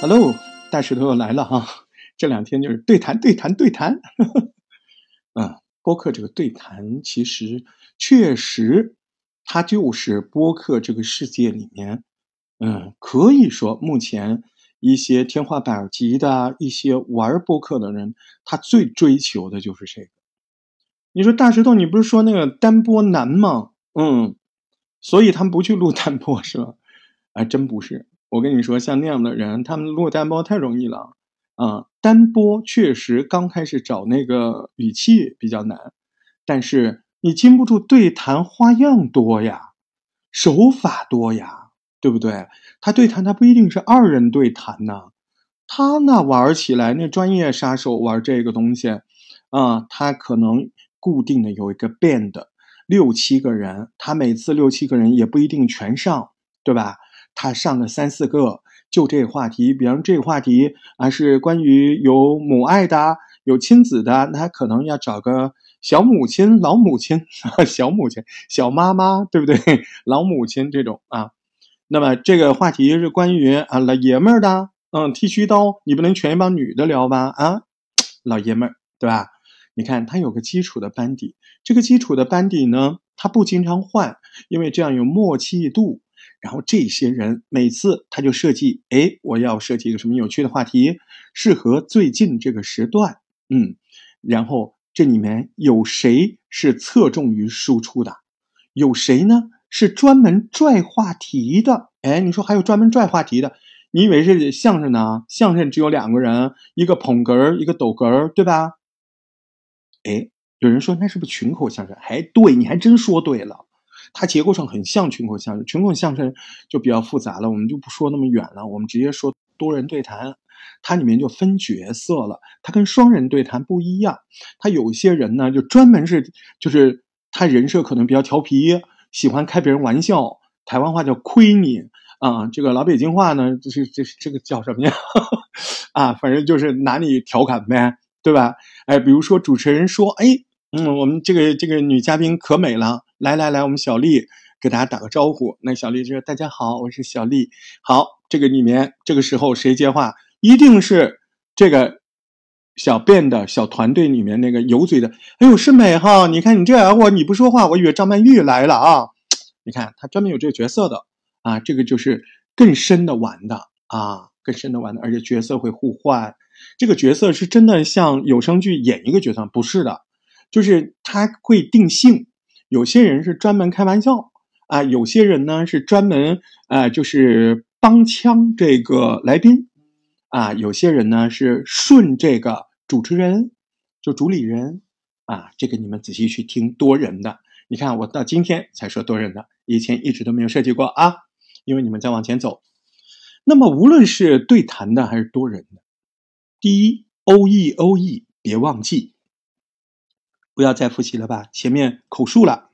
Hello，大石头又来了哈！这两天就是对谈、对谈、对谈。嗯，播客这个对谈，其实确实，它就是播客这个世界里面，嗯，可以说目前一些天花板级的一些玩播客的人，他最追求的就是这个。你说大石头，你不是说那个单播难吗？嗯，所以他们不去录单播是吧？哎，真不是。我跟你说，像那样的人，他们录单播太容易了啊！单播确实刚开始找那个语气比较难，但是你经不住对谈花样多呀，手法多呀，对不对？他对谈他不一定是二人对谈呐，他那玩起来那专业杀手玩这个东西啊，他可能固定的有一个 band 六七个人，他每次六七个人也不一定全上，对吧？他上了三四个，就这个话题，比方这个话题啊是关于有母爱的、有亲子的，那他可能要找个小母亲、老母亲、小母亲、小妈妈，对不对？老母亲这种啊。那么这个话题是关于啊老爷们儿的，嗯，剃须刀，你不能全一帮女的聊吧？啊，老爷们儿，对吧？你看他有个基础的班底，这个基础的班底呢，他不经常换，因为这样有默契度。然后这些人每次他就设计，哎，我要设计一个什么有趣的话题，适合最近这个时段，嗯，然后这里面有谁是侧重于输出的，有谁呢是专门拽话题的？哎，你说还有专门拽话题的？你以为是相声呢？相声只有两个人，一个捧哏，一个抖哏，对吧？哎，有人说那是不是群口相声？还对，你还真说对了。它结构上很像群口相声，群口相声就比较复杂了，我们就不说那么远了，我们直接说多人对谈，它里面就分角色了，它跟双人对谈不一样，它有些人呢就专门是就是他人设可能比较调皮，喜欢开别人玩笑，台湾话叫亏你啊，这个老北京话呢就是这这个叫什么呀？啊，反正就是拿你调侃呗，对吧？哎，比如说主持人说，哎，嗯，我们这个这个女嘉宾可美了。来来来，我们小丽给大家打个招呼。那小丽就说：“大家好，我是小丽。”好，这个里面这个时候谁接话？一定是这个小便的小团队里面那个有嘴的。哎呦，是美哈！你看你这样我，你不说话，我以为张曼玉来了啊！你看他专门有这个角色的啊，这个就是更深的玩的啊，更深的玩的，而且角色会互换。这个角色是真的像有声剧演一个角色，不是的，就是他会定性。有些人是专门开玩笑啊，有些人呢是专门啊，就是帮腔这个来宾啊，有些人呢是顺这个主持人，就主理人啊，这个你们仔细去听多人的。你看我到今天才说多人的，以前一直都没有设计过啊，因为你们在往前走。那么无论是对谈的还是多人的，第一 O E O E 别忘记。不要再复习了吧，前面口述了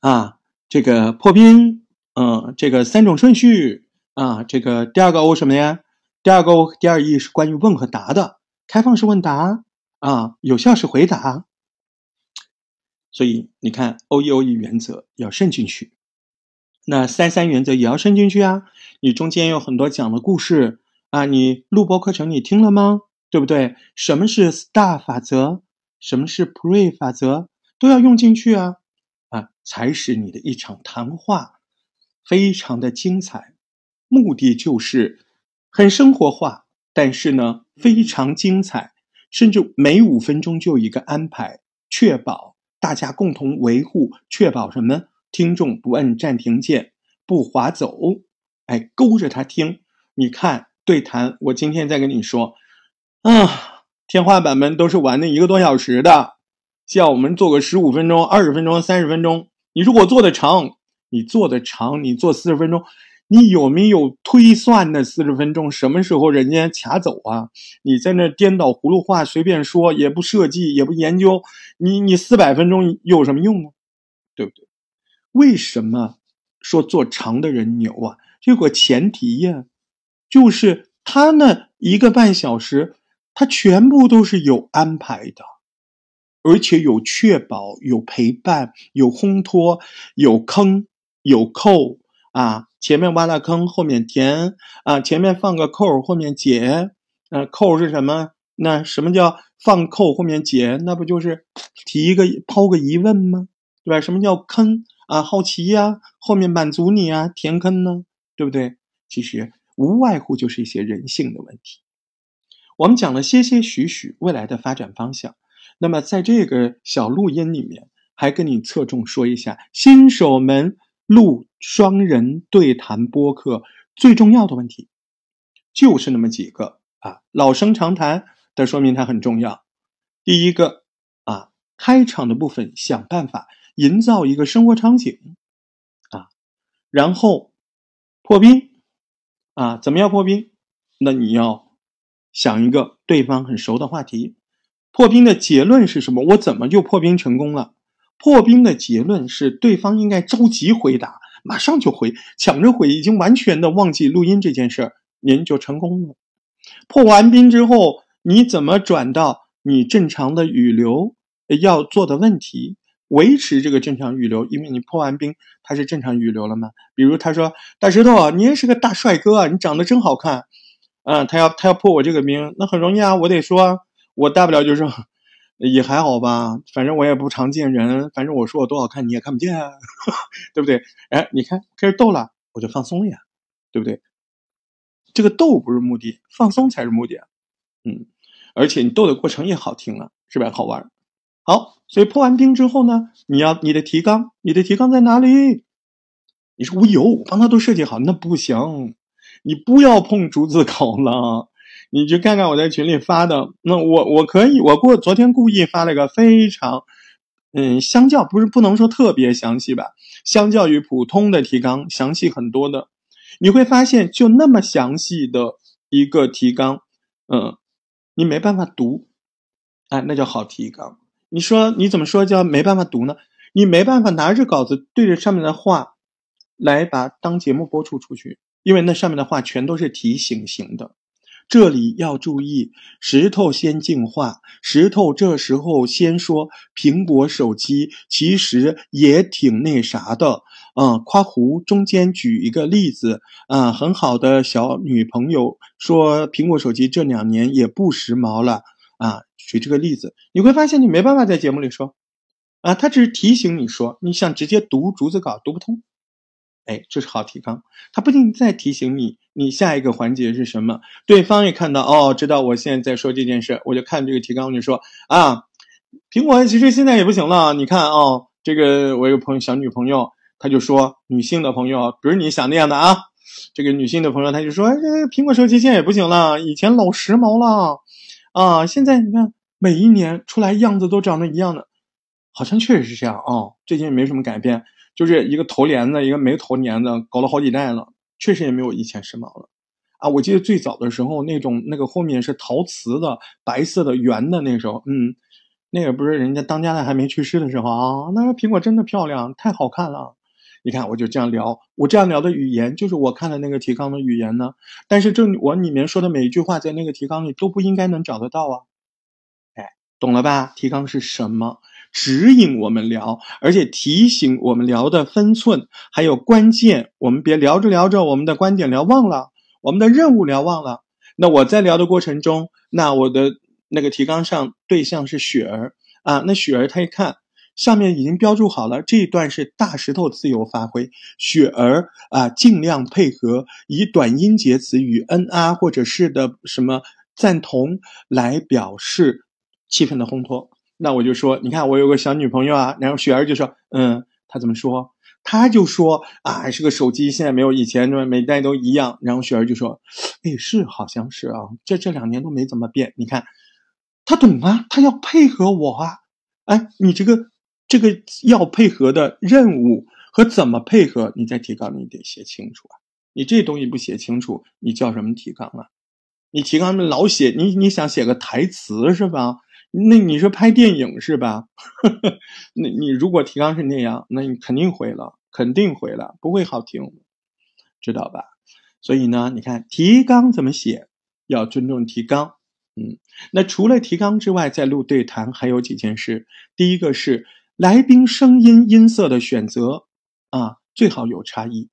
啊，这个破冰，嗯，这个三种顺序啊，这个第二个 O 什么呀？第二个 O 第二 E 是关于问和答的，开放式问答啊，有效式回答。所以你看 O E O E 原则要渗进去，那三三原则也要渗进去啊。你中间有很多讲的故事啊，你录播课程你听了吗？对不对？什么是 STAR 法则？什么是 Pre 法则都要用进去啊啊，才使你的一场谈话非常的精彩。目的就是很生活化，但是呢非常精彩，甚至每五分钟就一个安排，确保大家共同维护，确保什么？听众不摁暂停键，不划走，哎，勾着他听。你看对谈，我今天再跟你说啊。天花板们都是玩那一个多小时的，叫我们做个十五分钟、二十分钟、三十分钟。你如果做的长，你做的长，你做四十分钟，你有没有推算那四十分钟什么时候人家卡走啊？你在那颠倒葫芦话随便说，也不设计，也不研究，你你四百分钟有什么用呢？对不对？为什么说做长的人牛啊？有个前提呀，就是他那一个半小时。它全部都是有安排的，而且有确保、有陪伴、有烘托、有坑、有扣啊，前面挖了坑，后面填啊，前面放个扣，后面解。呃，扣是什么？那什么叫放扣后面解？那不就是提一个抛个疑问吗？对吧？什么叫坑啊？好奇呀，后面满足你啊，填坑呢，对不对？其实无外乎就是一些人性的问题。我们讲了些些许许未来的发展方向，那么在这个小录音里面，还跟你侧重说一下新手们录双人对谈播客最重要的问题，就是那么几个啊，老生常谈的说明它很重要。第一个啊，开场的部分想办法营造一个生活场景啊，然后破冰啊，怎么样破冰？那你要。想一个对方很熟的话题，破冰的结论是什么？我怎么就破冰成功了？破冰的结论是对方应该着急回答，马上就回，抢着回，已经完全的忘记录音这件事儿，您就成功了。破完冰之后，你怎么转到你正常的语流要做的问题？维持这个正常语流，因为你破完冰，它是正常语流了吗？比如他说：“大石头啊，你也是个大帅哥啊，你长得真好看。”嗯，他要他要破我这个冰，那很容易啊。我得说，我大不了就是也还好吧，反正我也不常见人，反正我说我多好看你也看不见啊，对不对？哎，你看开始逗了，我就放松了呀，对不对？这个逗不是目的，放松才是目的。嗯，而且你逗的过程也好听了，是吧？好玩。好，所以破完冰之后呢，你要你的提纲，你的提纲在哪里？你说我有，我帮他都设计好，那不行。你不要碰逐字稿了，你去看看我在群里发的。那我我可以，我过昨天故意发了个非常，嗯，相较不是不能说特别详细吧，相较于普通的提纲详细很多的。你会发现，就那么详细的一个提纲，嗯，你没办法读，哎，那叫好提纲。你说你怎么说叫没办法读呢？你没办法拿着稿子对着上面的话来把当节目播出出去。因为那上面的话全都是提醒型的，这里要注意，石头先进化。石头这时候先说苹果手机其实也挺那啥的，啊，夸胡中间举一个例子，啊，很好的小女朋友说苹果手机这两年也不时髦了，啊，举这个例子，你会发现你没办法在节目里说，啊，他只是提醒你说，你想直接读竹子稿读不通。哎，这是好提纲，他不仅在提醒你，你下一个环节是什么？对方也看到哦，知道我现在在说这件事，我就看这个提纲，我就说啊，苹果其实现在也不行了。你看哦，这个我有朋友小女朋友，她就说女性的朋友，不是你想那样的啊。这个女性的朋友，他就说，这苹果手机现在也不行了，以前老时髦了啊，现在你看每一年出来样子都长得一样的，好像确实是这样哦，最近也没什么改变。就是一个头帘子，一个没头帘子，搞了好几代了，确实也没有以前时髦了，啊！我记得最早的时候，那种那个后面是陶瓷的，白色的圆的，那时候，嗯，那个不是人家当家的还没去世的时候啊，那个苹果真的漂亮，太好看了。你看，我就这样聊，我这样聊的语言就是我看的那个提纲的语言呢。但是这我里面说的每一句话，在那个提纲里都不应该能找得到啊。哎，懂了吧？提纲是什么？指引我们聊，而且提醒我们聊的分寸，还有关键。我们别聊着聊着，我们的观点聊忘了，我们的任务聊忘了。那我在聊的过程中，那我的那个提纲上对象是雪儿啊，那雪儿她一看上面已经标注好了，这一段是大石头自由发挥，雪儿啊尽量配合，以短音节词语嗯啊或者是的什么赞同来表示气氛的烘托。那我就说，你看我有个小女朋友啊，然后雪儿就说，嗯，她怎么说？她就说啊，是个手机，现在没有以前那么每代都一样。然后雪儿就说，哎，是好像是啊，这这两年都没怎么变。你看，她懂啊，她要配合我啊。哎，你这个这个要配合的任务和怎么配合，你在提纲里得写清楚啊。你这东西不写清楚，你叫什么提纲啊？你提纲老写，你你想写个台词是吧？那你说拍电影是吧？那你如果提纲是那样，那你肯定毁了，肯定毁了，不会好听，知道吧？所以呢，你看提纲怎么写，要尊重提纲。嗯，那除了提纲之外，在录对谈还有几件事。第一个是来宾声音音色的选择啊，最好有差异。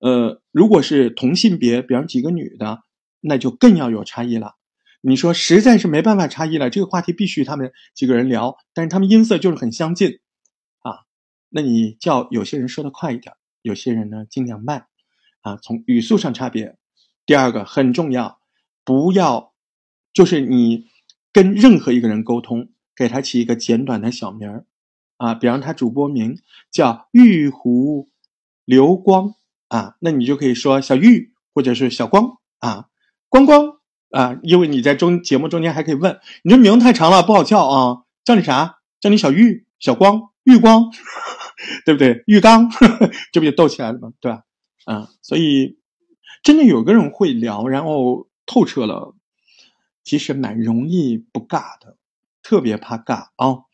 呃，如果是同性别，比方几个女的，那就更要有差异了。你说实在是没办法差异了，这个话题必须他们几个人聊，但是他们音色就是很相近，啊，那你叫有些人说的快一点，有些人呢尽量慢，啊，从语速上差别。第二个很重要，不要，就是你跟任何一个人沟通，给他起一个简短的小名儿，啊，比方他主播名叫玉湖流光，啊，那你就可以说小玉或者是小光，啊，光光。啊，因为你在中节目中间还可以问，你这名太长了不好叫啊，叫你啥？叫你小玉、小光、玉光，对不对？玉刚，这不就逗起来了吗？对吧？啊，所以真的有个人会聊，然后透彻了，其实蛮容易不尬的，特别怕尬啊。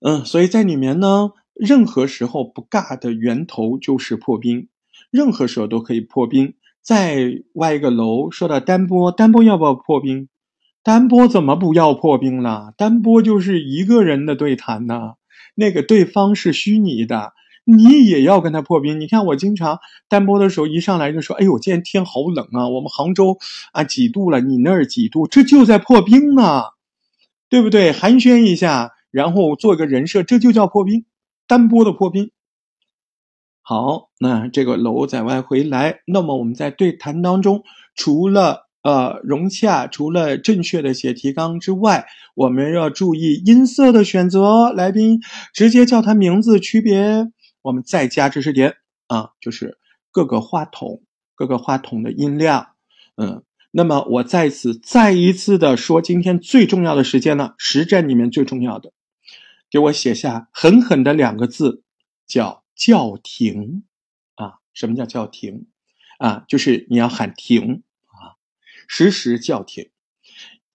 嗯，所以在里面呢，任何时候不尬的源头就是破冰，任何时候都可以破冰。再挖一个楼，说到单播，单播要不要破冰？单播怎么不要破冰了？单播就是一个人的对谈呢，那个对方是虚拟的，你也要跟他破冰。你看我经常单播的时候，一上来就说：“哎呦，今天天好冷啊，我们杭州啊几度了，你那儿几度？”这就在破冰呢，对不对？寒暄一下，然后做个人设，这就叫破冰，单播的破冰。好，那这个楼在外回来，那么我们在对谈当中，除了呃融洽，除了正确的写提纲之外，我们要注意音色的选择。来宾直接叫他名字，区别我们再加知识点啊，就是各个话筒、各个话筒的音量。嗯，那么我在此再一次的说，今天最重要的时间呢，实战里面最重要的，给我写下狠狠的两个字，叫。叫停，什么叫叫停？啊，就是你要喊停啊，实时叫停。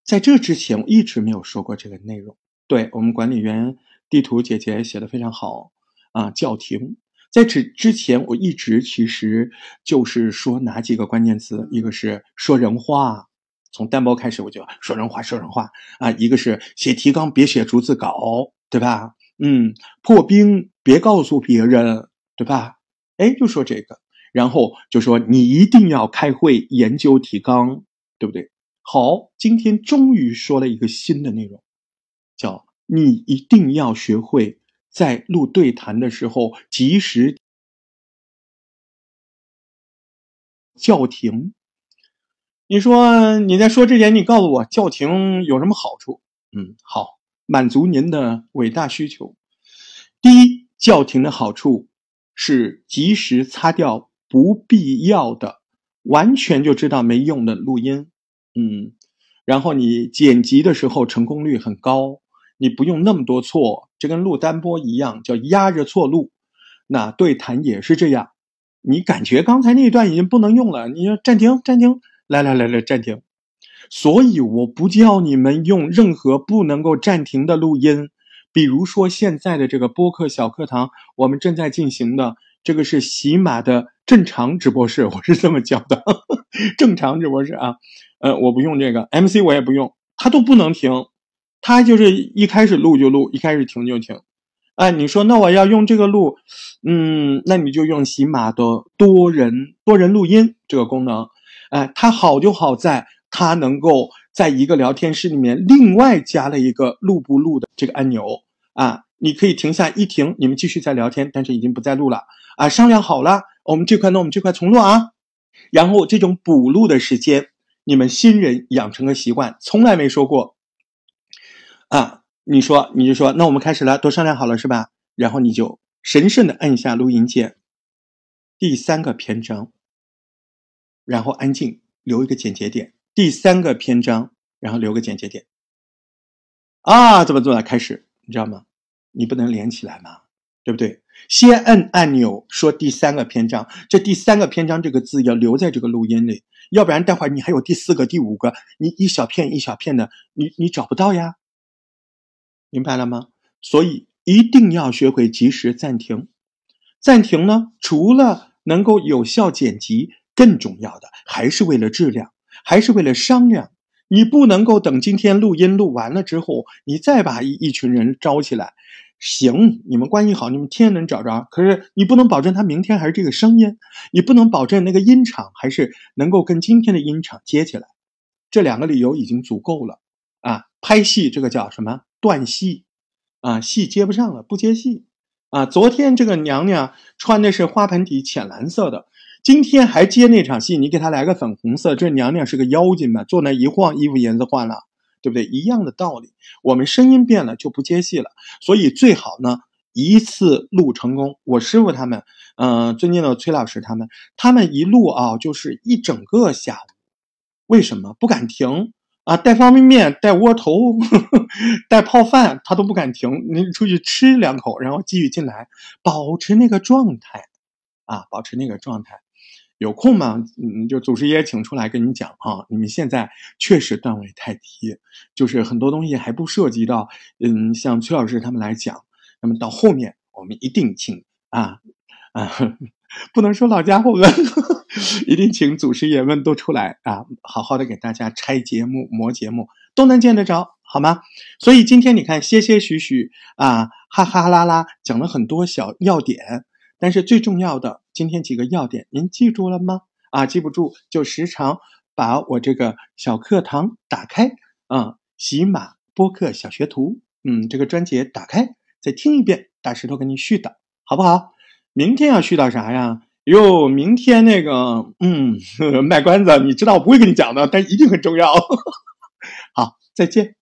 在这之前，我一直没有说过这个内容。对我们管理员地图姐姐写的非常好啊，叫停。在此之前，我一直其实就是说哪几个关键词？一个是说人话，从单包开始我就说人话，说人话啊。一个是写提纲别写逐字稿，对吧？嗯，破冰别告诉别人，对吧？哎，就说这个，然后就说你一定要开会研究提纲，对不对？好，今天终于说了一个新的内容，叫你一定要学会在录对谈的时候及时叫停。你说你在说之前，你告诉我叫停有什么好处？嗯，好。满足您的伟大需求。第一，叫停的好处是及时擦掉不必要的、完全就知道没用的录音。嗯，然后你剪辑的时候成功率很高，你不用那么多错，这跟录单播一样，叫压着错录。那对谈也是这样，你感觉刚才那段已经不能用了，你要暂停，暂停，来来来来，暂停。所以我不叫你们用任何不能够暂停的录音，比如说现在的这个播客小课堂，我们正在进行的这个是喜马的正常直播室，我是这么叫的，正常直播室啊，呃，我不用这个 MC，我也不用，它都不能停，它就是一开始录就录，一开始停就停，哎，你说那我要用这个录，嗯，那你就用喜马的多人多人录音这个功能，哎，它好就好在。它能够在一个聊天室里面另外加了一个录不录的这个按钮啊，你可以停下一停，你们继续在聊天，但是已经不再录了啊。商量好了，我们这块呢，我们这块重录啊。然后这种补录的时间，你们新人养成个习惯，从来没说过啊。你说你就说，那我们开始了，都商量好了是吧？然后你就神圣的按下录音键，第三个篇章，然后安静，留一个剪节点。第三个篇章，然后留个剪接点。啊，怎么做的？开始，你知道吗？你不能连起来吗？对不对？先摁按钮说第三个篇章，这第三个篇章这个字要留在这个录音里，要不然待会儿你还有第四个、第五个，你一小片一小片的，你你找不到呀。明白了吗？所以一定要学会及时暂停。暂停呢，除了能够有效剪辑，更重要的还是为了质量。还是为了商量，你不能够等今天录音录完了之后，你再把一一群人招起来，行，你们关系好，你们天天能找着。可是你不能保证他明天还是这个声音，你不能保证那个音场还是能够跟今天的音场接起来。这两个理由已经足够了啊！拍戏这个叫什么断戏啊？戏接不上了，不接戏啊！昨天这个娘娘穿的是花盆底浅蓝色的，今天还接那场戏，你给他来个粉红色，这娘娘是个妖精嘛？坐那一晃，衣服颜色换了。对不对？一样的道理，我们声音变了就不接戏了，所以最好呢一次录成功。我师傅他们，嗯，尊敬的崔老师他们，他们一录啊就是一整个下午，为什么不敢停 啊？带方便面，带窝头，带泡饭，他都不敢停。你出去吃两口，然后继续进来，保持那个状态啊，保持那个状态。有空吗？嗯，就祖师爷请出来跟你讲啊！你们现在确实段位太低，就是很多东西还不涉及到，嗯，像崔老师他们来讲。那么到后面我们一定请啊啊，不能说老家伙们，一定请祖师爷们都出来啊，好好的给大家拆节目、磨节目，都能见得着，好吗？所以今天你看，些些许许啊，哈哈啦啦，讲了很多小要点。但是最重要的，今天几个要点您记住了吗？啊，记不住就时常把我这个小课堂打开啊，喜马播客小学徒，嗯，这个专辑打开再听一遍，大石头给你絮叨，好不好？明天要絮叨啥呀？哟，明天那个，嗯，卖关子，你知道我不会跟你讲的，但一定很重要。好，再见。